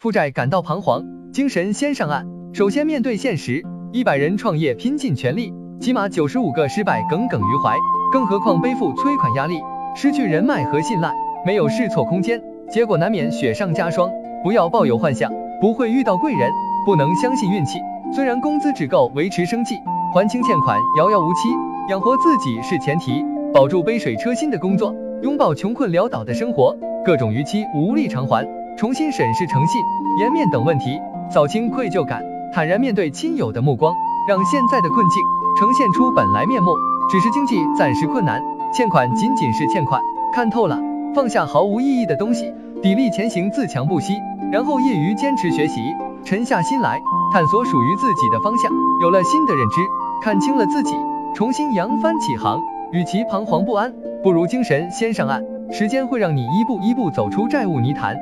负债感到彷徨，精神先上岸。首先面对现实，一百人创业拼尽全力，起码九十五个失败耿耿于怀，更何况背负催款压力，失去人脉和信赖，没有试错空间，结果难免雪上加霜。不要抱有幻想，不会遇到贵人，不能相信运气。虽然工资只够维持生计，还清欠款遥遥无期，养活自己是前提，保住杯水车薪的工作，拥抱穷困潦倒的生活，各种逾期无力偿还，重新审视诚信、颜面等问题，扫清愧疚感，坦然面对亲友的目光，让现在的困境呈现出本来面目。只是经济暂时困难，欠款仅仅是欠款，看透了，放下毫无意义的东西，砥砺前行，自强不息，然后业余坚持学习，沉下心来。探索属于自己的方向，有了新的认知，看清了自己，重新扬帆起航。与其彷徨不安，不如精神先上岸。时间会让你一步一步走出债务泥潭。